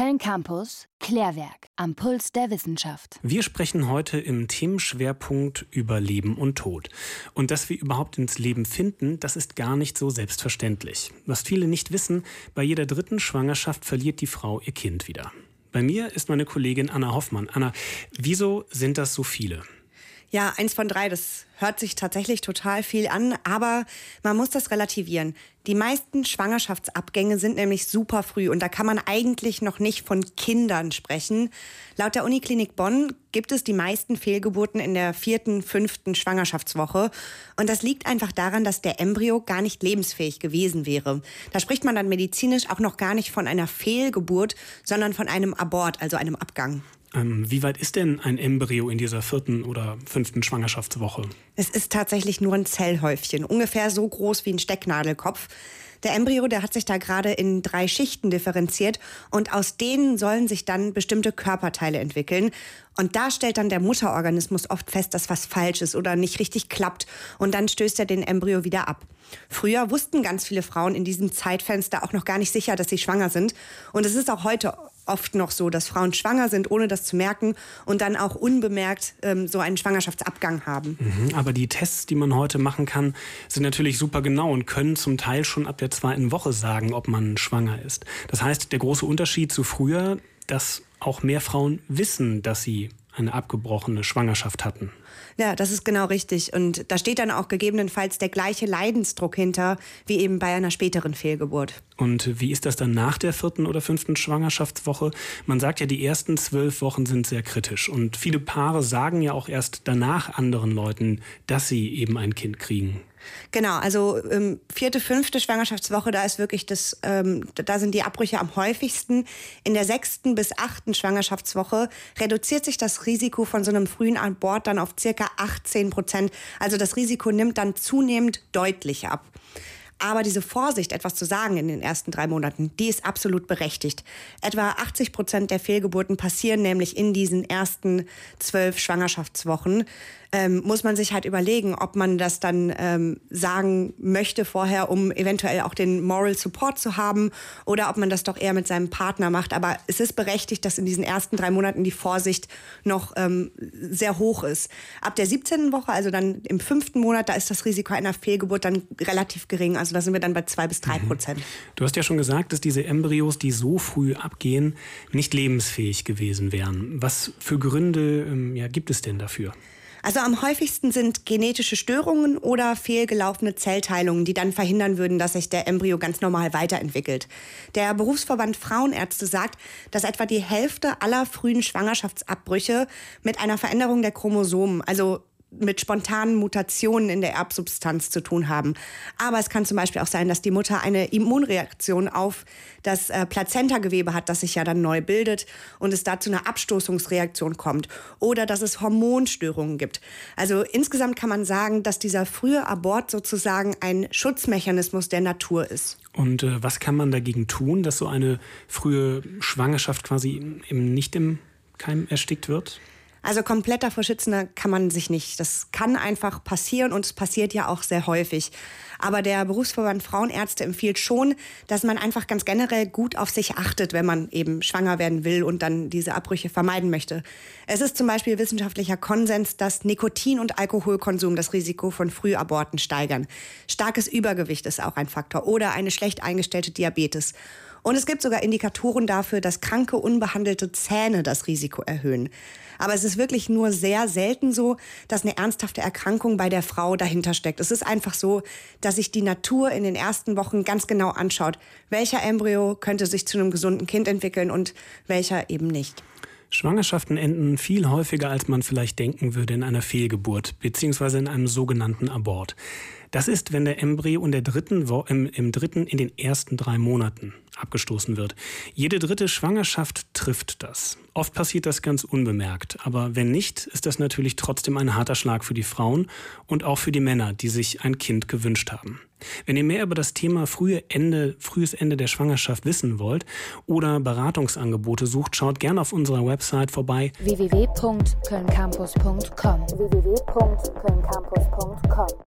Köln Campus, Klärwerk am Puls der Wissenschaft. Wir sprechen heute im Themenschwerpunkt über Leben und Tod. Und dass wir überhaupt ins Leben finden, das ist gar nicht so selbstverständlich. Was viele nicht wissen, bei jeder dritten Schwangerschaft verliert die Frau ihr Kind wieder. Bei mir ist meine Kollegin Anna Hoffmann. Anna, wieso sind das so viele? Ja, eins von drei, das hört sich tatsächlich total viel an, aber man muss das relativieren. Die meisten Schwangerschaftsabgänge sind nämlich super früh und da kann man eigentlich noch nicht von Kindern sprechen. Laut der Uniklinik Bonn gibt es die meisten Fehlgeburten in der vierten, fünften Schwangerschaftswoche. Und das liegt einfach daran, dass der Embryo gar nicht lebensfähig gewesen wäre. Da spricht man dann medizinisch auch noch gar nicht von einer Fehlgeburt, sondern von einem Abort, also einem Abgang. Ähm, wie weit ist denn ein Embryo in dieser vierten oder fünften Schwangerschaftswoche? Es ist tatsächlich nur ein Zellhäufchen, ungefähr so groß wie ein Stecknadelkopf. Der Embryo, der hat sich da gerade in drei Schichten differenziert und aus denen sollen sich dann bestimmte Körperteile entwickeln. Und da stellt dann der Mutterorganismus oft fest, dass was falsch ist oder nicht richtig klappt und dann stößt er den Embryo wieder ab. Früher wussten ganz viele Frauen in diesem Zeitfenster auch noch gar nicht sicher, dass sie schwanger sind. Und es ist auch heute oft noch so, dass Frauen schwanger sind, ohne das zu merken und dann auch unbemerkt ähm, so einen Schwangerschaftsabgang haben. Mhm, aber die Tests, die man heute machen kann, sind natürlich super genau und können zum Teil schon ab der zweiten Woche sagen, ob man schwanger ist. Das heißt, der große Unterschied zu früher, dass auch mehr Frauen wissen, dass sie eine abgebrochene Schwangerschaft hatten. Ja, das ist genau richtig. Und da steht dann auch gegebenenfalls der gleiche Leidensdruck hinter, wie eben bei einer späteren Fehlgeburt. Und wie ist das dann nach der vierten oder fünften Schwangerschaftswoche? Man sagt ja, die ersten zwölf Wochen sind sehr kritisch. Und viele Paare sagen ja auch erst danach anderen Leuten, dass sie eben ein Kind kriegen. Genau, also ähm, vierte, fünfte Schwangerschaftswoche, da ist wirklich das, ähm, da sind die Abbrüche am häufigsten. In der sechsten bis achten Schwangerschaftswoche reduziert sich das Risiko von so einem frühen Abort dann auf circa 18 Prozent. Also das Risiko nimmt dann zunehmend deutlich ab. Aber diese Vorsicht, etwas zu sagen in den ersten drei Monaten, die ist absolut berechtigt. Etwa 80 Prozent der Fehlgeburten passieren nämlich in diesen ersten zwölf Schwangerschaftswochen ähm, muss man sich halt überlegen, ob man das dann ähm, sagen möchte vorher, um eventuell auch den Moral Support zu haben oder ob man das doch eher mit seinem Partner macht. Aber es ist berechtigt, dass in diesen ersten drei Monaten die Vorsicht noch ähm, sehr hoch ist. Ab der 17. Woche, also dann im fünften Monat, da ist das Risiko einer Fehlgeburt dann relativ gering. Also da sind wir dann bei zwei bis drei mhm. Prozent. Mhm. Du hast ja schon gesagt, dass diese Embryos, die so früh abgehen, nicht lebensfähig gewesen wären. Was für Gründe ähm, ja, gibt es denn dafür? Also am häufigsten sind genetische Störungen oder fehlgelaufene Zellteilungen, die dann verhindern würden, dass sich der Embryo ganz normal weiterentwickelt. Der Berufsverband Frauenärzte sagt, dass etwa die Hälfte aller frühen Schwangerschaftsabbrüche mit einer Veränderung der Chromosomen, also mit spontanen Mutationen in der Erbsubstanz zu tun haben. Aber es kann zum Beispiel auch sein, dass die Mutter eine Immunreaktion auf das äh, Plazentagewebe hat, das sich ja dann neu bildet und es da zu einer Abstoßungsreaktion kommt. Oder dass es Hormonstörungen gibt. Also insgesamt kann man sagen, dass dieser frühe Abort sozusagen ein Schutzmechanismus der Natur ist. Und äh, was kann man dagegen tun, dass so eine frühe Schwangerschaft quasi eben nicht im Keim erstickt wird? Also komplett davor schützen kann man sich nicht. Das kann einfach passieren und es passiert ja auch sehr häufig. Aber der Berufsverband Frauenärzte empfiehlt schon, dass man einfach ganz generell gut auf sich achtet, wenn man eben schwanger werden will und dann diese Abbrüche vermeiden möchte. Es ist zum Beispiel wissenschaftlicher Konsens, dass Nikotin und Alkoholkonsum das Risiko von Frühaborten steigern. Starkes Übergewicht ist auch ein Faktor oder eine schlecht eingestellte Diabetes. Und es gibt sogar Indikatoren dafür, dass kranke, unbehandelte Zähne das Risiko erhöhen. Aber es ist wirklich nur sehr selten so, dass eine ernsthafte Erkrankung bei der Frau dahinter steckt. Es ist einfach so, dass sich die Natur in den ersten Wochen ganz genau anschaut, welcher Embryo könnte sich zu einem gesunden Kind entwickeln und welcher eben nicht. Schwangerschaften enden viel häufiger, als man vielleicht denken würde, in einer Fehlgeburt bzw. in einem sogenannten Abort. Das ist, wenn der Embryo in der dritten Wo im, im dritten in den ersten drei Monaten abgestoßen wird. Jede dritte Schwangerschaft trifft das. Oft passiert das ganz unbemerkt, aber wenn nicht, ist das natürlich trotzdem ein harter Schlag für die Frauen und auch für die Männer, die sich ein Kind gewünscht haben. Wenn ihr mehr über das Thema frühe Ende, frühes Ende der Schwangerschaft wissen wollt oder Beratungsangebote sucht, schaut gerne auf unserer Website vorbei www.kölncampus.com www